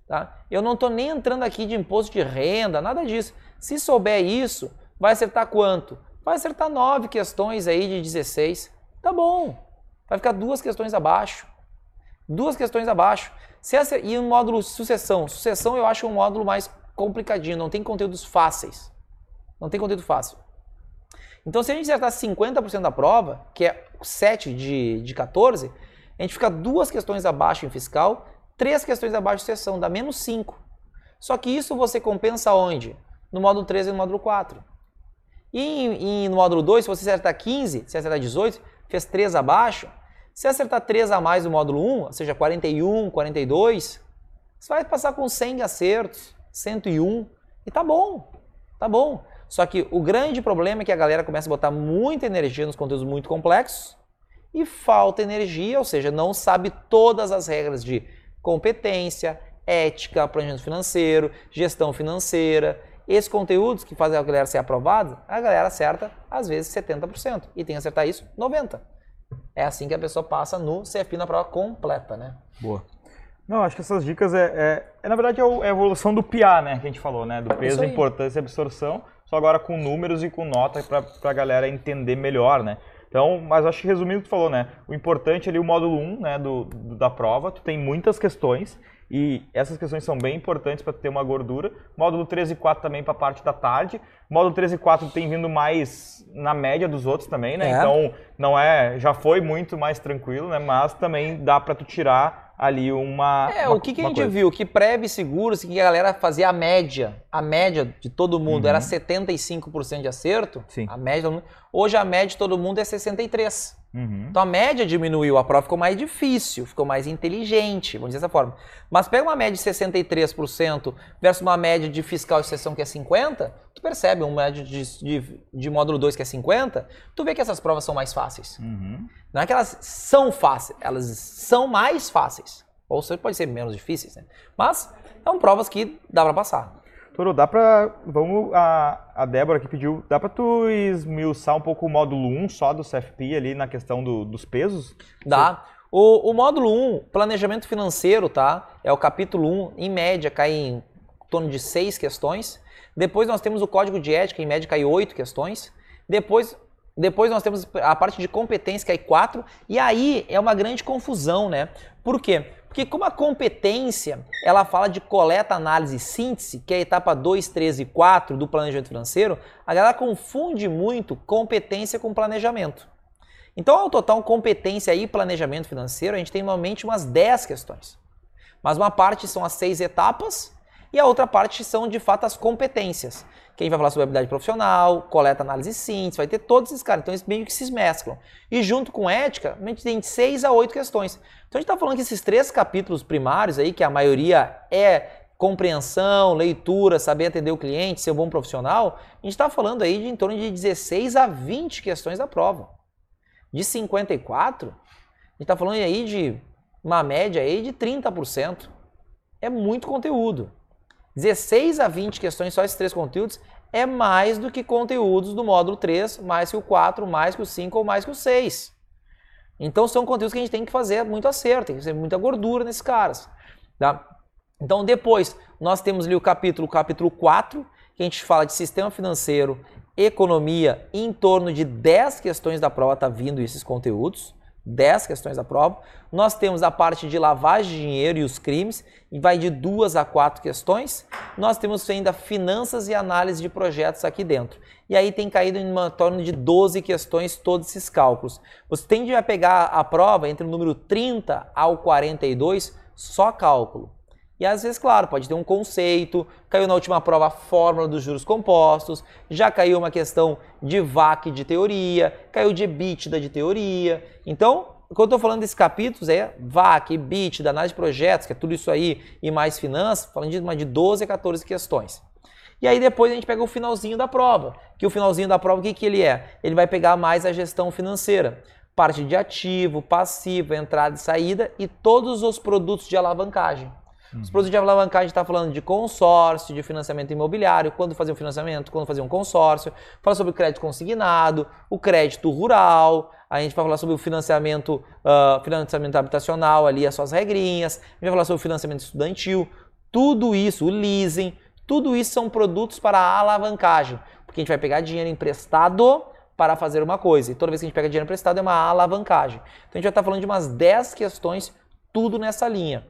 Tá? Eu não estou nem entrando aqui de imposto de renda, nada disso. Se souber isso, vai acertar quanto? Vai acertar nove questões aí de 16. Tá bom. Vai ficar duas questões abaixo. Duas questões abaixo. Se acer... E o módulo sucessão. Sucessão eu acho um módulo mais complicadinho, não tem conteúdos fáceis. Não tem conteúdo fácil. Então, se a gente acertar 50% da prova, que é 7 de, de 14, a gente fica duas questões abaixo em fiscal, três questões abaixo em sessão, dá menos 5. Só que isso você compensa onde? No módulo 3 e no módulo 4. E, e no módulo 2, se você acertar 15, se acertar 18, fez 3 abaixo, se acertar 3 a mais no módulo 1, ou seja, 41, 42, você vai passar com 100 acertos, 101, e tá bom, tá bom. Só que o grande problema é que a galera começa a botar muita energia nos conteúdos muito complexos e falta energia, ou seja, não sabe todas as regras de competência, ética, planejamento financeiro, gestão financeira. Esses conteúdos que fazem a galera ser aprovada, a galera acerta às vezes 70% e tem que acertar isso 90%. É assim que a pessoa passa no CFP na prova completa, né? Boa. Não, acho que essas dicas é, é, é na verdade, é, é a evolução do PIA, né? Que a gente falou, né? Do peso, importância e absorção só agora com números e com nota para a galera entender melhor, né? Então, mas acho que resumindo o que tu falou, né? O importante ali, o módulo 1 né, do, do, da prova, tu tem muitas questões e essas questões são bem importantes para ter uma gordura. Módulo 3 e 4 também para a parte da tarde. Módulo 3 e 4 tem vindo mais na média dos outros também, né? É. Então, não é, já foi muito mais tranquilo, né? Mas também dá para tu tirar ali uma. É, uma, o que, que a gente coisa. viu? Que prévio seguros, que a galera fazia a média, a média de todo mundo uhum. era 75% de acerto. Sim. A média, hoje a média de todo mundo é 63%. Uhum. Então a média diminuiu, a prova ficou mais difícil, ficou mais inteligente, vamos dizer dessa forma. Mas pega uma média de 63% versus uma média de fiscal de sessão que é 50%, tu percebe um médio de, de, de módulo 2 que é 50%, tu vê que essas provas são mais fáceis. Uhum. Não é que elas são fáceis, elas são mais fáceis. Ou seja, pode ser menos difíceis, né? Mas são provas que dá para passar. Toro, dá pra. Vamos. A, a Débora que pediu. Dá pra tu esmiuçar um pouco o módulo 1 só do CFP ali na questão do, dos pesos? Dá. O, o, módulo 1, planejamento financeiro, tá? É o capítulo 1, em média, cai em torno de 6 questões. Depois nós temos o código de ética, em média, cai 8 questões. Depois, depois nós temos a parte de competência, cai 4. E aí é uma grande confusão, né? Por quê? Porque como a competência, ela fala de coleta, análise e síntese, que é a etapa 2, 3 e 4 do planejamento financeiro, a galera confunde muito competência com planejamento. Então, ao total competência e planejamento financeiro, a gente tem normalmente umas 10 questões. Mas uma parte são as seis etapas e a outra parte são, de fato, as competências. Quem vai falar sobre habilidade profissional, coleta, análise e síntese, vai ter todos esses caras. Então, eles meio que se mesclam. E junto com ética, a gente tem seis a oito questões. Então, a gente está falando que esses três capítulos primários aí, que a maioria é compreensão, leitura, saber atender o cliente, ser um bom profissional, a gente está falando aí de em torno de 16 a 20 questões da prova. De 54, a gente está falando aí de uma média aí de 30%. É muito conteúdo. 16 a 20 questões, só esses três conteúdos, é mais do que conteúdos do módulo 3, mais que o 4, mais que o 5 ou mais que o 6. Então são conteúdos que a gente tem que fazer muito acerto, tem que ser muita gordura nesses caras. Tá? Então depois nós temos ali o capítulo, o capítulo 4, que a gente fala de sistema financeiro, economia, em torno de 10 questões da prova tá vindo esses conteúdos. 10 questões da prova. Nós temos a parte de lavagem de dinheiro e os crimes, e vai de duas a quatro questões. Nós temos ainda finanças e análise de projetos aqui dentro. E aí tem caído em uma torno de 12 questões todos esses cálculos. Você tende a pegar a prova entre o número 30 ao 42, só cálculo. E às vezes, claro, pode ter um conceito, caiu na última prova a fórmula dos juros compostos, já caiu uma questão de VAC de teoria, caiu de EBITDA de teoria. Então, o que eu estou falando desses capítulos é VAC, EBITDA, análise de projetos, que é tudo isso aí, e mais finanças, falando de uma de 12 a 14 questões. E aí depois a gente pega o finalzinho da prova, que o finalzinho da prova, o que, que ele é? Ele vai pegar mais a gestão financeira, parte de ativo, passivo, entrada e saída e todos os produtos de alavancagem. Os produtos de alavancagem está falando de consórcio, de financiamento imobiliário, quando fazer um financiamento, quando fazer um consórcio, fala sobre o crédito consignado, o crédito rural, a gente vai falar sobre o financiamento, uh, financiamento habitacional, ali as suas regrinhas, a gente vai falar sobre o financiamento estudantil, tudo isso, o leasing, tudo isso são produtos para alavancagem, porque a gente vai pegar dinheiro emprestado para fazer uma coisa, e toda vez que a gente pega dinheiro emprestado é uma alavancagem. Então a gente vai estar falando de umas 10 questões, tudo nessa linha.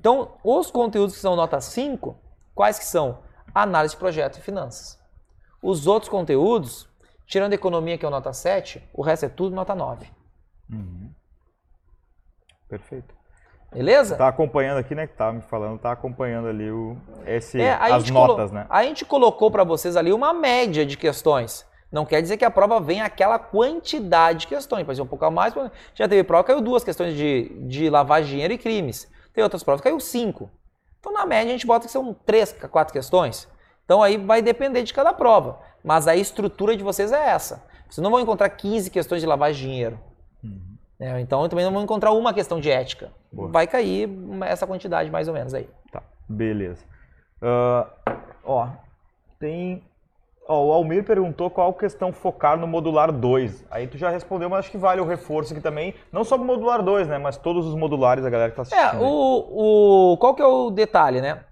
Então, os conteúdos que são nota 5, quais que são? Análise de projeto e finanças. Os outros conteúdos, tirando economia, que é o nota 7, o resto é tudo nota 9. Uhum. Perfeito. Beleza? Tá acompanhando aqui, né? Que tava me falando, tá acompanhando ali o, esse, é, as notas, né? A gente colocou para vocês ali uma média de questões. Não quer dizer que a prova venha aquela quantidade de questões. Pode ser um pouco a mais. Já teve prova, caiu duas questões de, de lavagem de dinheiro e crimes. Tem outras provas que caiu 5. Então, na média, a gente bota que são 3, 4 questões. Então, aí vai depender de cada prova. Mas a estrutura de vocês é essa. Vocês não vão encontrar 15 questões de lavagem de dinheiro. Uhum. É, então, também não vão encontrar uma questão de ética. Boa. Vai cair essa quantidade mais ou menos aí. Tá, beleza. Uh, ó, tem Ó, o Almir perguntou qual questão focar no modular 2. Aí tu já respondeu, mas acho que vale o reforço aqui também. Não só o modular 2, né? Mas todos os modulares, a galera que tá assistindo. É, o, o, qual que é o detalhe, né?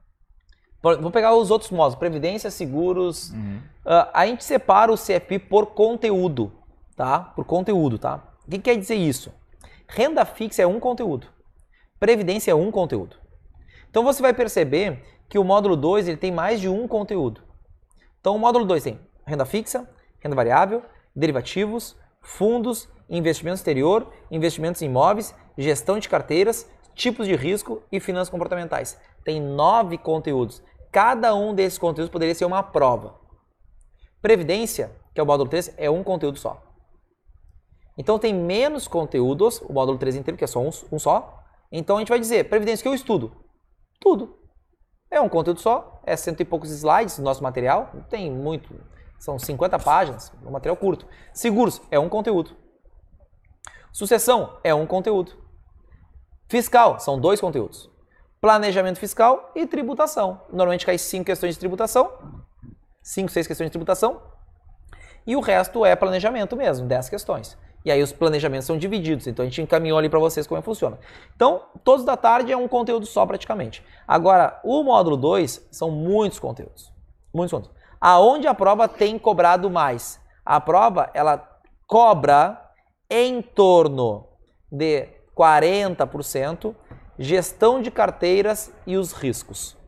Vou pegar os outros módulos, previdência, seguros. Uhum. Uh, a gente separa o CFP por conteúdo, tá? Por conteúdo, tá? O que quer dizer isso? Renda fixa é um conteúdo. Previdência é um conteúdo. Então você vai perceber que o módulo 2 ele tem mais de um conteúdo. Então, o módulo 2 tem renda fixa, renda variável, derivativos, fundos, investimento exterior, investimentos em imóveis, gestão de carteiras, tipos de risco e finanças comportamentais. Tem nove conteúdos. Cada um desses conteúdos poderia ser uma prova. Previdência, que é o módulo 3, é um conteúdo só. Então tem menos conteúdos, o módulo 3 inteiro, que é só um, um só. Então a gente vai dizer, previdência que eu estudo. Tudo. É um conteúdo só, é cento e poucos slides no nosso material, não tem muito, são 50 páginas, um material curto. Seguros é um conteúdo. Sucessão é um conteúdo. Fiscal são dois conteúdos. Planejamento fiscal e tributação. Normalmente cai cinco questões de tributação, cinco, seis questões de tributação, e o resto é planejamento mesmo, 10 questões. E aí os planejamentos são divididos. Então a gente encaminhou ali para vocês como é que funciona. Então, todos da tarde é um conteúdo só praticamente. Agora, o módulo 2 são muitos conteúdos. Muitos conteúdos. Aonde a prova tem cobrado mais? A prova, ela cobra em torno de 40% gestão de carteiras e os riscos.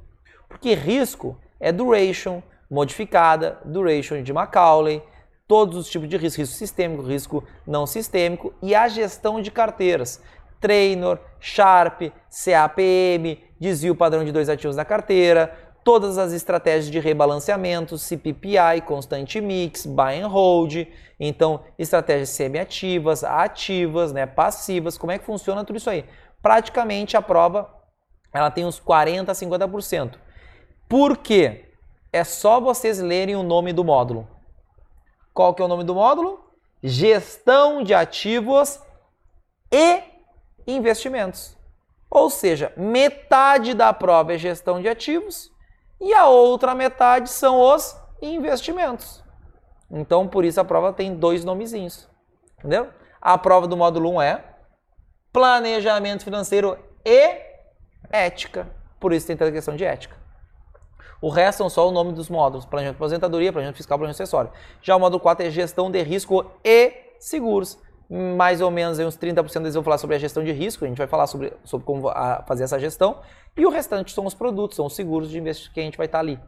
Porque risco é duration modificada, duration de Macaulay, todos os tipos de risco, risco sistêmico, risco não sistêmico e a gestão de carteiras. Trainor, Sharp, CAPM, desvio padrão de dois ativos na carteira, todas as estratégias de rebalanceamento, CPPI, constante mix, buy and hold, então estratégias semi-ativas, ativas, né, passivas, como é que funciona tudo isso aí? Praticamente a prova ela tem uns 40 a 50%. Por quê? É só vocês lerem o nome do módulo. Qual que é o nome do módulo? Gestão de ativos e investimentos. Ou seja, metade da prova é gestão de ativos e a outra metade são os investimentos. Então, por isso a prova tem dois nomezinhos. Entendeu? A prova do módulo 1 é planejamento financeiro e ética. Por isso tem a questão de ética. O resto são só o nome dos módulos: planejamento de aposentadoria, planejamento fiscal, planejamento acessório. Já o módulo 4 é gestão de risco e seguros. Mais ou menos uns 30% deles vão falar sobre a gestão de risco, a gente vai falar sobre, sobre como fazer essa gestão. E o restante são os produtos, são os seguros de investimento que a gente vai estar ali.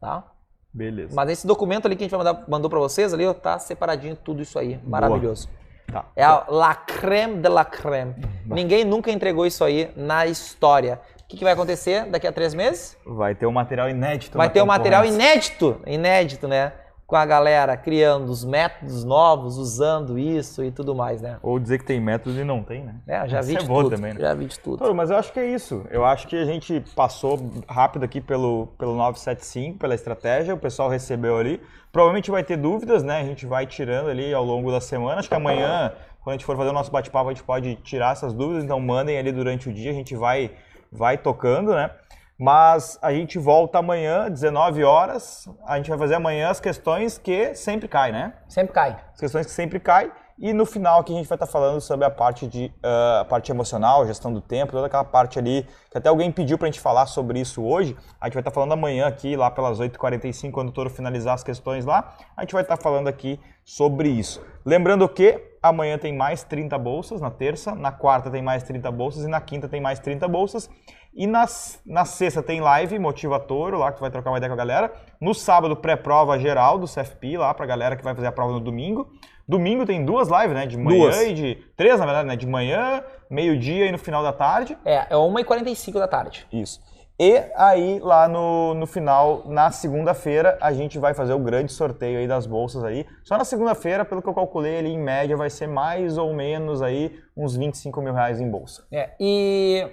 Tá? Beleza. Mas esse documento ali que a gente mandar, mandou para vocês ali, ó, tá separadinho tudo isso aí. Maravilhoso. Tá. É a la creme de la creme. Ninguém nunca entregou isso aí na história. O que, que, vai acontecer daqui a três meses? Vai ter um material inédito. Vai ter um material inédito, inédito, né? Com a galera criando os métodos novos, usando isso e tudo mais, né? Ou dizer que tem métodos e não tem, né? É, já vi isso de é tudo. Também, né? Já vi de tudo. Pô, mas eu acho que é isso. Eu acho que a gente passou rápido aqui pelo, pelo 975, pela estratégia, o pessoal recebeu ali. Provavelmente vai ter dúvidas, né? A gente vai tirando ali ao longo da semana. Acho que amanhã, quando a gente for fazer o nosso bate-papo, a gente pode tirar essas dúvidas. Então mandem ali durante o dia, a gente vai, vai tocando, né? Mas a gente volta amanhã, 19 horas. A gente vai fazer amanhã as questões que sempre caem, né? Sempre cai. As questões que sempre caem. E no final aqui a gente vai estar falando sobre a parte de uh, a parte emocional, gestão do tempo, toda aquela parte ali que até alguém pediu para a gente falar sobre isso hoje. A gente vai estar falando amanhã aqui, lá pelas 8h45, quando o Toro finalizar as questões lá. A gente vai estar falando aqui sobre isso. Lembrando que amanhã tem mais 30 bolsas, na terça, na quarta tem mais 30 bolsas e na quinta tem mais 30 bolsas. E nas, na sexta tem live Motiva Toro, lá que tu vai trocar uma ideia com a galera. No sábado, pré-prova geral do CFP, lá pra galera que vai fazer a prova no domingo. Domingo tem duas lives, né? De manhã duas. e de. Três, na verdade, né? De manhã, meio-dia e no final da tarde. É, é 1h45 da tarde. Isso. E aí, lá no, no final, na segunda-feira, a gente vai fazer o grande sorteio aí das bolsas aí. Só na segunda-feira, pelo que eu calculei ali, em média, vai ser mais ou menos aí uns 25 mil reais em bolsa. É, e,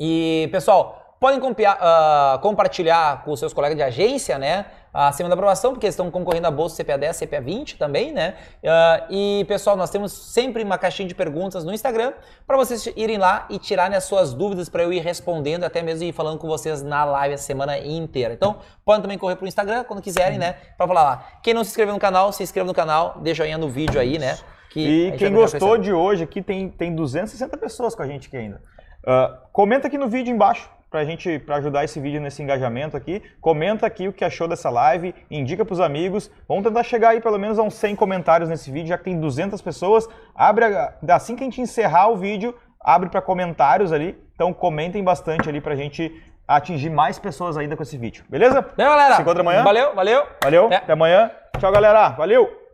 e pessoal, podem uh, compartilhar com seus colegas de agência, né? Acima da aprovação, porque eles estão concorrendo a bolsa CPA 10, CPA 20 também, né? Uh, e, pessoal, nós temos sempre uma caixinha de perguntas no Instagram para vocês irem lá e tirarem as suas dúvidas para eu ir respondendo, até mesmo ir falando com vocês na live a semana inteira. Então, podem também correr para o Instagram quando quiserem, né? Para falar lá. Quem não se inscreveu no canal, se inscreva no canal, deixa joinha no vídeo aí, né? Que e quem gostou de hoje aqui, tem, tem 260 pessoas com a gente aqui ainda. Uh, comenta aqui no vídeo embaixo para gente para ajudar esse vídeo nesse engajamento aqui. Comenta aqui o que achou dessa live, indica para os amigos. Vamos tentar chegar aí pelo menos a uns 100 comentários nesse vídeo, já que tem 200 pessoas. Abre a, assim que a gente encerrar o vídeo, abre para comentários ali. Então comentem bastante ali para a gente atingir mais pessoas ainda com esse vídeo. Beleza? Valeu, galera. Se encontra amanhã. Valeu, valeu. Valeu. É. Até amanhã. Tchau, galera. Valeu.